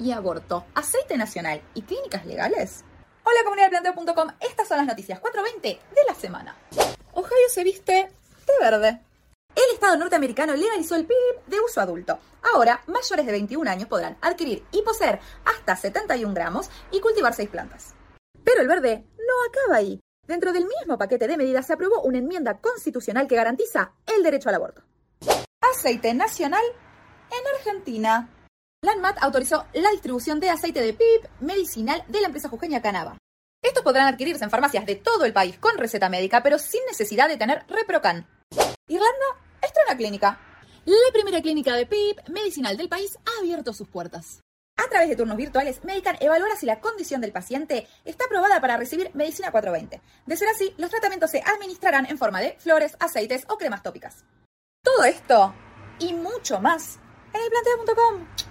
y aborto, aceite nacional y clínicas legales. Hola comunidad de planteo.com, estas son las noticias 420 de la semana. Ohio se viste de verde. El Estado norteamericano legalizó el PIB de uso adulto. Ahora, mayores de 21 años podrán adquirir y poseer hasta 71 gramos y cultivar 6 plantas. Pero el verde no acaba ahí. Dentro del mismo paquete de medidas se aprobó una enmienda constitucional que garantiza el derecho al aborto. Aceite nacional en Argentina. La ANMAT autorizó la distribución de aceite de PIP medicinal de la empresa jujeña Canava. Estos podrán adquirirse en farmacias de todo el país con receta médica, pero sin necesidad de tener Reprocan. Irlanda estrena clínica. La primera clínica de PIP medicinal del país ha abierto sus puertas. A través de turnos virtuales, Medican evaluará si la condición del paciente está aprobada para recibir medicina 420. De ser así, los tratamientos se administrarán en forma de flores, aceites o cremas tópicas. Todo esto y mucho más en elplanteo.com.